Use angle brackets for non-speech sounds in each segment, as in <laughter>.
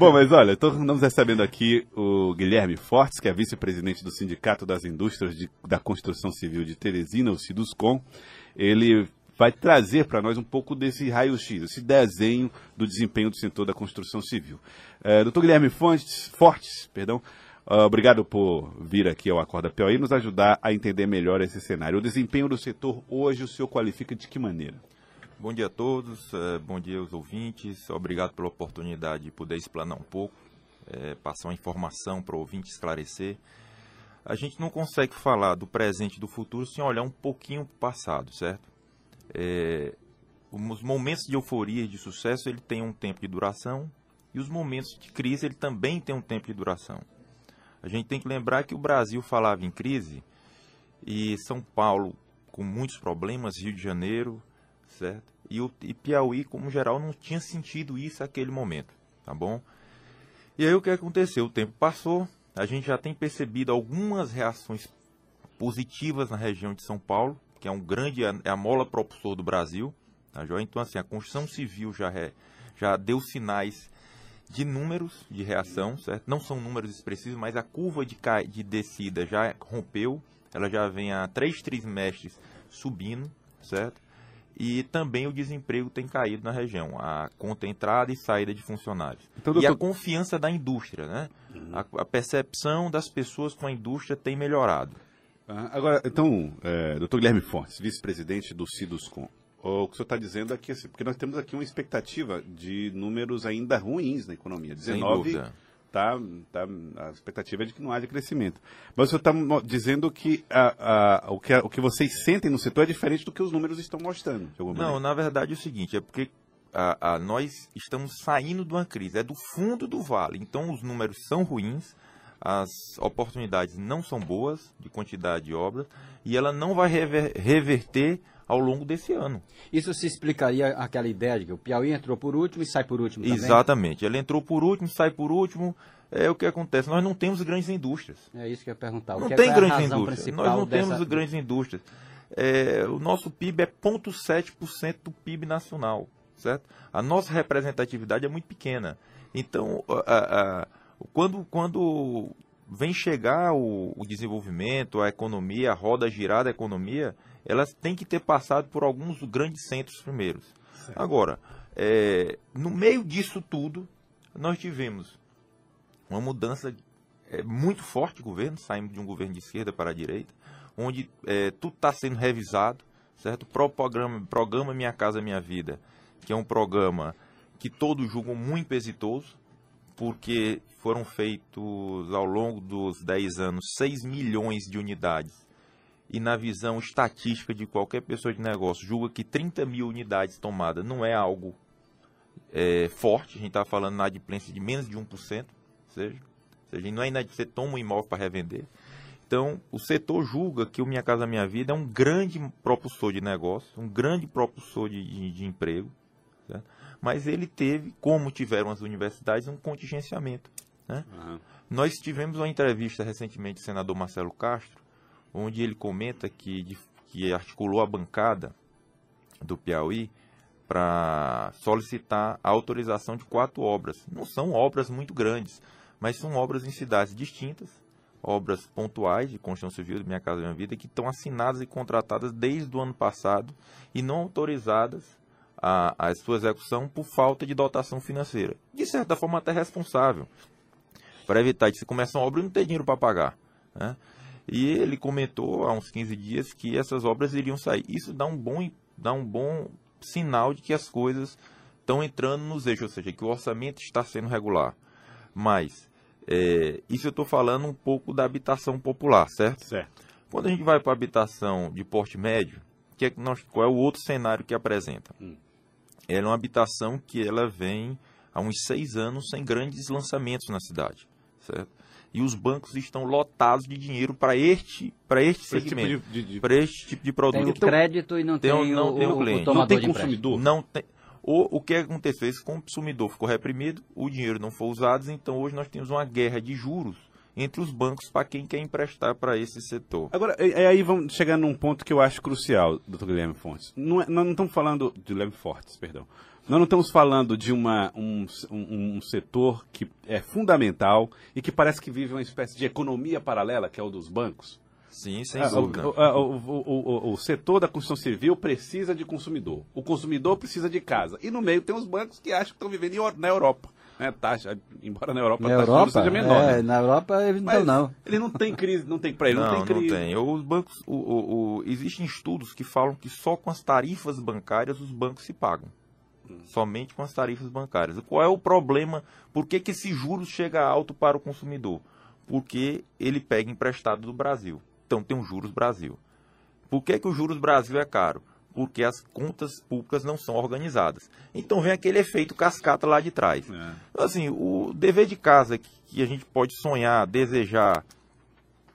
Bom, mas olha, estamos recebendo aqui o Guilherme Fortes, que é vice-presidente do Sindicato das Indústrias de, da Construção Civil de Teresina, o Siduscom. Ele vai trazer para nós um pouco desse raio-x, esse desenho do desempenho do setor da construção civil. É, doutor Guilherme Fontes, Fortes, perdão, uh, obrigado por vir aqui ao Acorda POI e nos ajudar a entender melhor esse cenário. O desempenho do setor hoje o senhor qualifica de que maneira? Bom dia a todos, é, bom dia aos ouvintes, obrigado pela oportunidade de poder explanar um pouco, é, passar uma informação para o ouvinte esclarecer. A gente não consegue falar do presente e do futuro sem olhar um pouquinho para o passado, certo? É, os momentos de euforia e de sucesso ele tem um tempo de duração e os momentos de crise ele também tem um tempo de duração. A gente tem que lembrar que o Brasil falava em crise e São Paulo com muitos problemas, Rio de Janeiro, certo? E, o, e Piauí, como geral, não tinha sentido isso naquele momento, tá bom? E aí o que aconteceu? O tempo passou, a gente já tem percebido algumas reações positivas na região de São Paulo, que é um grande é a mola propulsor do Brasil, tá joia? Então assim, a construção civil já já deu sinais de números de reação, certo? Não são números expressivos, mas a curva de, de descida já rompeu, ela já vem há três trimestres subindo, certo? E também o desemprego tem caído na região, a conta entrada e saída de funcionários. Então, doutor... E a confiança da indústria, né? Uhum. A, a percepção das pessoas com a indústria tem melhorado. Ah, agora, então, é, doutor Guilherme Fontes, vice-presidente do Ciduscom, o que o senhor está dizendo aqui, assim, porque nós temos aqui uma expectativa de números ainda ruins na economia. 19 tá, tá, a expectativa é de que não haja crescimento. Mas o senhor está dizendo que, a, a, o que a, o que vocês sentem no setor é diferente do que os números estão mostrando. não, maneira. na verdade é o seguinte, é porque a, a, nós estamos saindo de uma crise, é do fundo do vale. Então os números são ruins, as oportunidades não são boas de quantidade de obras e ela não vai rever, reverter ao longo desse ano. Isso se explicaria aquela ideia de que o Piauí entrou por último e sai por último também? Exatamente. Ele entrou por último, sai por último. É o que acontece. Nós não temos grandes indústrias. É isso que eu ia perguntar. O não que é tem é grandes indústrias. Nós não dessa... temos grandes indústrias. É, o nosso PIB é 0,7% do PIB nacional, certo? A nossa representatividade é muito pequena. Então, a, a quando, quando vem chegar o, o, desenvolvimento, a economia, a roda girar da economia, elas têm que ter passado por alguns grandes centros primeiros. Certo. Agora, é, no meio disso tudo, nós tivemos uma mudança é, muito forte de governo, saímos de um governo de esquerda para a direita, onde é, tudo está sendo revisado, certo? O programa, programa Minha Casa Minha Vida, que é um programa que todos julgam muito exitoso, porque foram feitos ao longo dos 10 anos 6 milhões de unidades. E na visão estatística de qualquer pessoa de negócio, julga que 30 mil unidades tomadas não é algo é, forte. A gente está falando na adimplência de menos de 1%. Ou seja, ou seja não é inadimplência, você toma um imóvel para revender. Então, o setor julga que o Minha Casa Minha Vida é um grande propulsor de negócio, um grande propulsor de, de, de emprego. Certo? mas ele teve, como tiveram as universidades, um contingenciamento. Né? Uhum. Nós tivemos uma entrevista recentemente do senador Marcelo Castro, onde ele comenta que, que articulou a bancada do Piauí para solicitar a autorização de quatro obras. Não são obras muito grandes, mas são obras em cidades distintas, obras pontuais de construção civil do Minha Casa Minha Vida, que estão assinadas e contratadas desde o ano passado e não autorizadas a, a sua execução por falta de dotação financeira. De certa forma, até responsável, para evitar que se comece uma obra e não ter dinheiro para pagar. Né? E ele comentou há uns 15 dias que essas obras iriam sair. Isso dá um bom, dá um bom sinal de que as coisas estão entrando nos eixos, ou seja, que o orçamento está sendo regular. Mas, é, isso eu estou falando um pouco da habitação popular, certo? Certo. Quando a gente vai para a habitação de porte médio, que é, qual é o outro cenário que apresenta? Hum. Ela é uma habitação que ela vem há uns seis anos sem grandes lançamentos na cidade, certo? E os bancos estão lotados de dinheiro para este, para este tipo segmento, tipo para este tipo de produto. Tem o crédito e não tem, tem não o, tem o, cliente. O não tem consumidor. Não tem. O, o que aconteceu? Esse consumidor ficou reprimido, o dinheiro não foi usado, então hoje nós temos uma guerra de juros entre os bancos para quem quer emprestar para esse setor. Agora, é, aí vamos chegar num ponto que eu acho crucial, doutor Guilherme Fontes. Não é, nós não estamos falando de Guilherme Fortes, perdão. Nós não estamos falando de uma, um, um, um, setor que é fundamental e que parece que vive uma espécie de economia paralela, que é o dos bancos. Sim, sem ah, dúvida. O, o, o, o, setor da construção civil precisa de consumidor. O consumidor precisa de casa. E no meio tem os bancos que acham que estão vivendo na Europa. Né? Taxa, embora na Europa na a taxa Europa, seja menor. É, né? Na Europa, então não. Ele não tem crise, não tem para ele, não, não, tem crise. Não tem. Os bancos, o, o, o, existem estudos que falam que só com as tarifas bancárias os bancos se pagam. Somente com as tarifas bancárias. Qual é o problema? Por que, que esse juros chega alto para o consumidor? Porque ele pega emprestado do Brasil. Então tem o Juros Brasil. Por que, que o Juros Brasil é caro? Porque as contas públicas não são organizadas. Então vem aquele efeito cascata lá de trás. É. Então, assim, o dever de casa que a gente pode sonhar, desejar,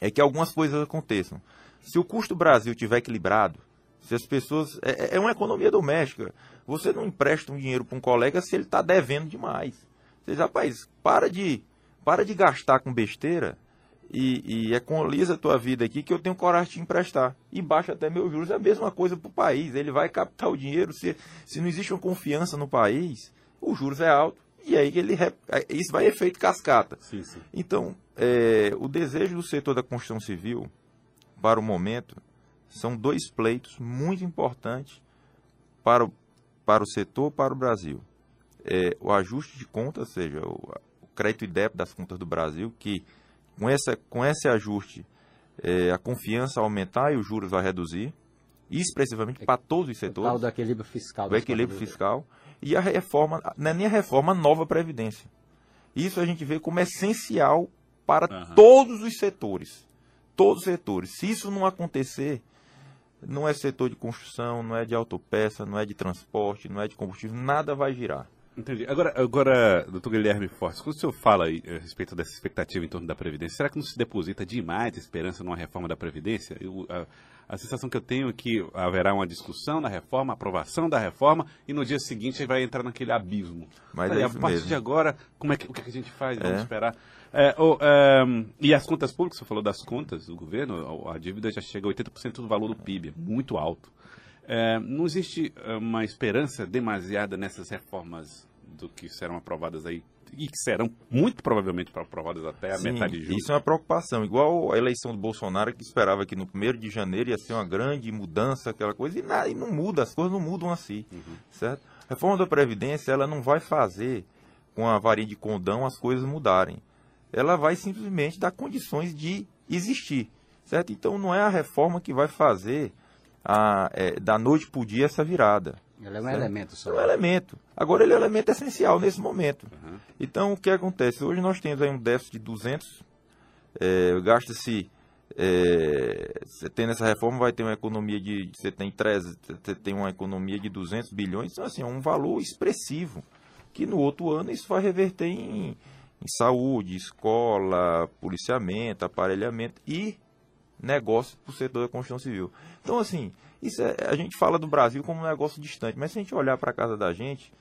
é que algumas coisas aconteçam. Se o custo Brasil tiver equilibrado, se as pessoas. É, é, é uma economia doméstica. Você não empresta um dinheiro para um colega se ele está devendo demais. Você diz, rapaz, para de, para de gastar com besteira e, e economiza a tua vida aqui que eu tenho coragem de te emprestar. E baixa até meus juros. É a mesma coisa para o país. Ele vai captar o dinheiro. Se, se não existe uma confiança no país, o juros é alto. E aí ele é, isso vai efeito cascata. Sim, sim. Então, é, o desejo do setor da construção civil, para o momento, são dois pleitos muito importantes para o, para o setor, para o Brasil. É, o ajuste de contas, ou seja, o, o crédito e débito das contas do Brasil, que com, essa, com esse ajuste, é, a confiança aumentar e os juros vai reduzir, expressivamente para todos os setores. O do equilíbrio fiscal. O equilíbrio fiscal. E a reforma, não é nem a reforma, a nova Previdência. Isso a gente vê como essencial para uhum. todos os setores. Todos os setores. Se isso não acontecer, não é setor de construção, não é de autopeça, não é de transporte, não é de combustível, nada vai girar. Entendi. Agora, agora, doutor Guilherme Fortes, quando o senhor fala aí, a respeito dessa expectativa em torno da Previdência, será que não se deposita demais esperança numa reforma da Previdência? Eu, a, a, sensação que eu tenho é que haverá uma discussão na reforma, aprovação da reforma, e no dia seguinte vai entrar naquele abismo. Mas aí, é a partir mesmo. de agora, como é que, o que, é a gente faz? Vamos é. esperar. É, oh, um, e as contas públicas, você falou das contas do governo, a dívida já chega a 80% do valor do PIB, é muito alto. É, não existe é, uma esperança demasiada nessas reformas do que serão aprovadas aí e que serão muito provavelmente aprovadas até a Sim, metade de julho. Isso é uma preocupação. Igual a eleição do Bolsonaro, que esperava que no 1 de janeiro ia ser uma grande mudança, aquela coisa, e, nada, e não muda, as coisas não mudam assim. Uhum. Certo? A reforma da Previdência ela não vai fazer com a varinha de condão as coisas mudarem. Ela vai simplesmente dar condições de existir. Certo? Então não é a reforma que vai fazer a, é, da noite para o dia essa virada. Ele é um certo? elemento só. É um elemento. Agora ele é um elemento essencial nesse momento. Uhum. Então o que acontece? Hoje nós temos aí um déficit de 200, é, gasta-se é, você tem nessa reforma vai ter uma economia de você tem 13, você tem uma economia de 200 bilhões, então assim, é um valor expressivo que no outro ano isso vai reverter em, em saúde, escola, policiamento, aparelhamento e negócio para o setor da construção civil. Então, assim, isso é, a gente fala do Brasil como um negócio distante, mas se a gente olhar para a casa da gente,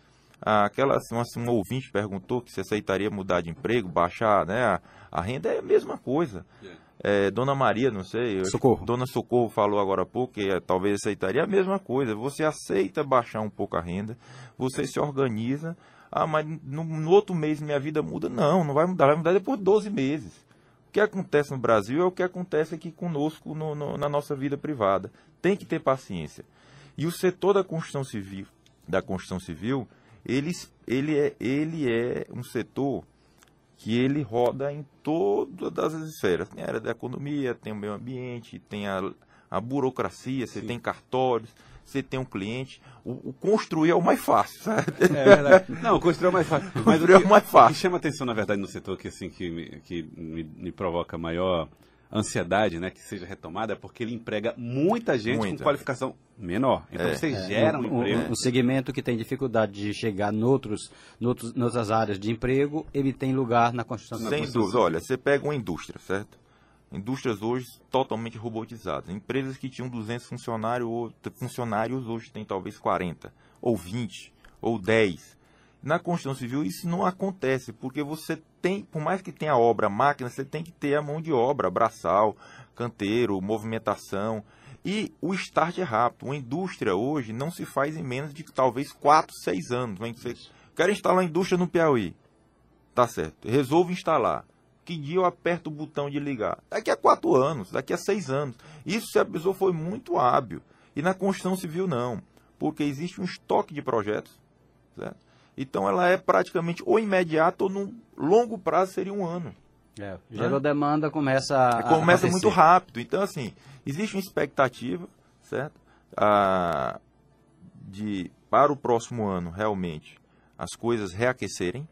aquela assim, uma, um ouvinte perguntou que se aceitaria mudar de emprego, baixar né, a, a renda, é a mesma coisa. É, Dona Maria, não sei, Socorro. Dona Socorro falou agora há pouco que é, talvez aceitaria a mesma coisa. Você aceita baixar um pouco a renda, você se organiza, ah, mas no, no outro mês minha vida muda. Não, não vai mudar, vai mudar depois de 12 meses que acontece no Brasil é o que acontece aqui conosco no, no, na nossa vida privada. Tem que ter paciência. E o setor da construção civil, da construção civil, ele, ele, é, ele é um setor que ele roda em todas as esferas. Tem a área da economia, tem o meio ambiente, tem a, a burocracia, você Sim. tem cartórios, você tem um cliente. O, o construir é o mais fácil, sabe? É verdade. Não, construir é o mais fácil. <laughs> Mas construir o que, é o mais fácil. O que chama atenção, na verdade, no setor que, assim, que, me, que me, me provoca maior ansiedade, né, que seja retomada, é porque ele emprega muita gente muita. com qualificação menor. Então é. você é. gera um, um emprego. Um, um, segmento que tem dificuldade de chegar noutros, noutros, noutras áreas de emprego, ele tem lugar na construção. Sem dúvida. Olha, você pega uma indústria, certo? Indústrias hoje totalmente robotizadas. Empresas que tinham 200 funcionários, funcionários hoje têm talvez 40, ou 20, ou 10. Na construção civil isso não acontece, porque você tem, por mais que tenha obra, máquina, você tem que ter a mão de obra, braçal, canteiro, movimentação. E o start é rápido. Uma indústria hoje não se faz em menos de talvez 4, 6 anos. Você quer instalar uma indústria no Piauí. Tá certo. Resolvo instalar. Que dia eu aperto o botão de ligar? Daqui a 4 anos, daqui a 6 anos. Isso se a pessoa foi muito hábil. E na construção civil não. Porque existe um estoque de projetos. Certo? Então ela é praticamente ou imediata ou no longo prazo seria um ano. É, gerou né? demanda, começa a. Começa muito rápido. Então, assim, existe uma expectativa, certo? Ah, de para o próximo ano, realmente, as coisas reaquecerem,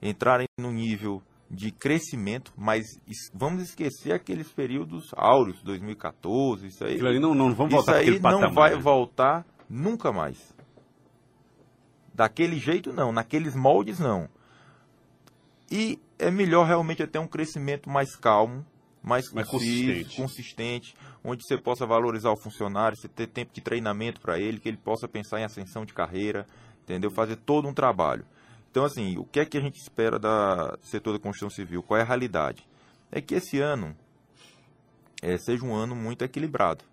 entrarem no nível de crescimento, mas vamos esquecer aqueles períodos áureos, 2014, isso aí. Não, não vamos voltar isso aí não vai voltar nunca mais. Daquele jeito não, naqueles moldes não. E é melhor realmente ter um crescimento mais calmo, mais, mais consistente. consistente, onde você possa valorizar o funcionário, você ter tempo de treinamento para ele, que ele possa pensar em ascensão de carreira, entendeu? Fazer todo um trabalho. Então, assim, o que é que a gente espera do setor da construção civil? Qual é a realidade? É que esse ano é, seja um ano muito equilibrado,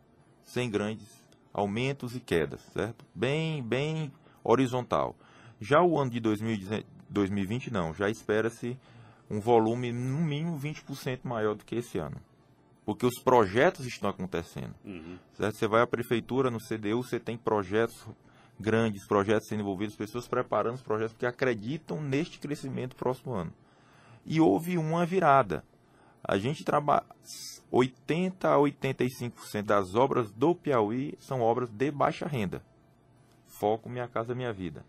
sem grandes aumentos e quedas, certo? Bem, bem horizontal. Já o ano de 2020 não, já espera-se um volume no mínimo 20% maior do que esse ano. Porque os projetos estão acontecendo. Uhum. Certo? Você vai à prefeitura, no CDU, você tem projetos grandes, projetos sendo envolvidos, pessoas preparando os projetos que acreditam neste crescimento próximo ano. E houve uma virada. A gente trabalha 80 a 85% das obras do Piauí são obras de baixa renda. Foco Minha Casa Minha Vida.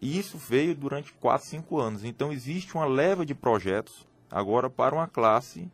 E isso veio durante 4, 5 anos. Então existe uma leva de projetos agora para uma classe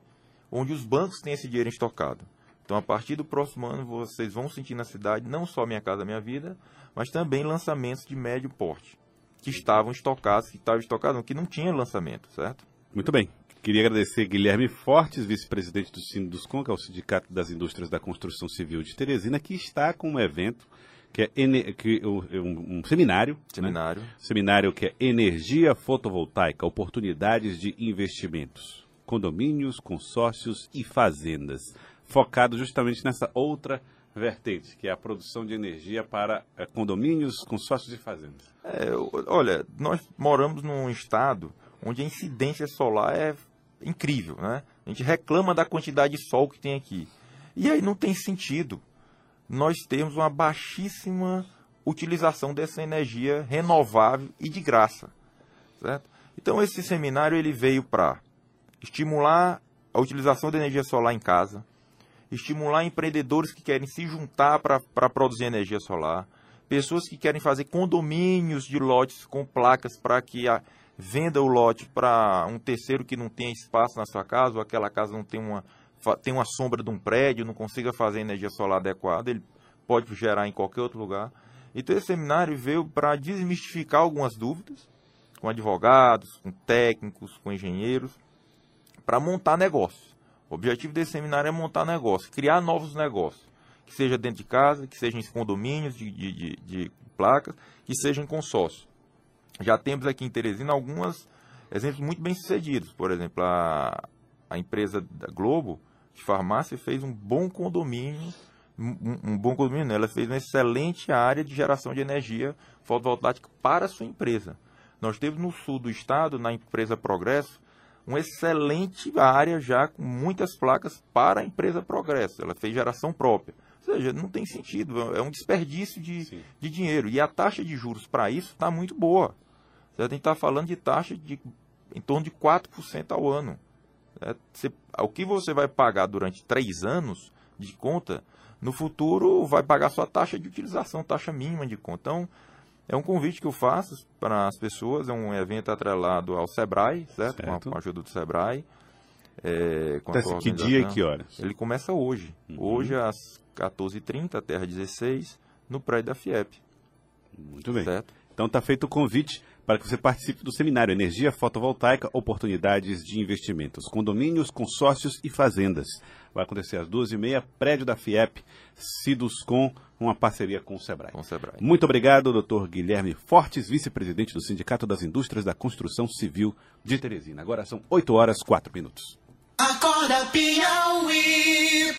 onde os bancos têm esse dinheiro estocado. Então, a partir do próximo ano, vocês vão sentir na cidade não só Minha Casa Minha Vida, mas também lançamentos de médio porte, que estavam estocados, que estavam estocados, que não tinha lançamento, certo? Muito bem. Queria agradecer Guilherme Fortes, vice-presidente do Sinduscon, que é o Sindicato das Indústrias da Construção Civil de Teresina, que está com um evento que é, que, um, um, seminário. Né? Seminário. Né? Seminário que é Energia Fotovoltaica, Oportunidades de Investimentos. Condomínios, consórcios e fazendas. Focado justamente nessa outra vertente, que é a produção de energia para é, condomínios, consórcios e fazendas. É, olha, nós moramos num estado onde a incidência solar é incrível, né? A gente reclama da quantidade de sol que tem aqui. E aí não tem sentido nós temos uma baixíssima utilização dessa energia renovável e de graça. Certo? Então esse seminário ele veio para estimular a utilização da energia solar em casa, estimular empreendedores que querem se juntar para produzir energia solar, pessoas que querem fazer condomínios de lotes com placas para que a, venda o lote para um terceiro que não tenha espaço na sua casa ou aquela casa não tem uma tem uma sombra de um prédio, não consiga fazer energia solar adequada, ele pode gerar em qualquer outro lugar. Então esse seminário veio para desmistificar algumas dúvidas com advogados, com técnicos, com engenheiros, para montar negócios. O objetivo desse seminário é montar negócios, criar novos negócios, que seja dentro de casa, que seja em condomínios de, de, de, de placas, que seja em consórcio. Já temos aqui em Teresina alguns exemplos muito bem sucedidos. Por exemplo, a, a empresa da Globo de farmácia fez um bom condomínio, um, um bom condomínio, ela fez uma excelente área de geração de energia fotovoltaica para a sua empresa. Nós temos no sul do estado, na empresa Progresso, uma excelente área já com muitas placas para a empresa Progresso. Ela fez geração própria. Ou seja, não tem sentido, é um desperdício de, de dinheiro. E a taxa de juros para isso está muito boa. Você tem que estar falando de taxa de em torno de 4% ao ano. É, você, o que você vai pagar durante três anos de conta, no futuro vai pagar sua taxa de utilização, taxa mínima de conta. Então, é um convite que eu faço para as pessoas, é um evento atrelado ao Sebrae, certo? certo. Com, a, ajuda do Sebrae. É, então, que dia e que horas? Ele começa hoje. Uhum. Hoje às 14h30, Terra 16, no prédio da FIEP. Muito bem. Certo? Então está feito o convite para que você participe do seminário Energia Fotovoltaica, Oportunidades de Investimentos, Condomínios, Consórcios e Fazendas. Vai acontecer às duas e meia, prédio da FIEP, com uma parceria com o Sebrae. Com o Sebrae. Muito obrigado, doutor Guilherme Fortes, vice-presidente do Sindicato das Indústrias da Construção Civil de Teresina. Agora são 8 horas 4 minutos. Acorda, Piauí.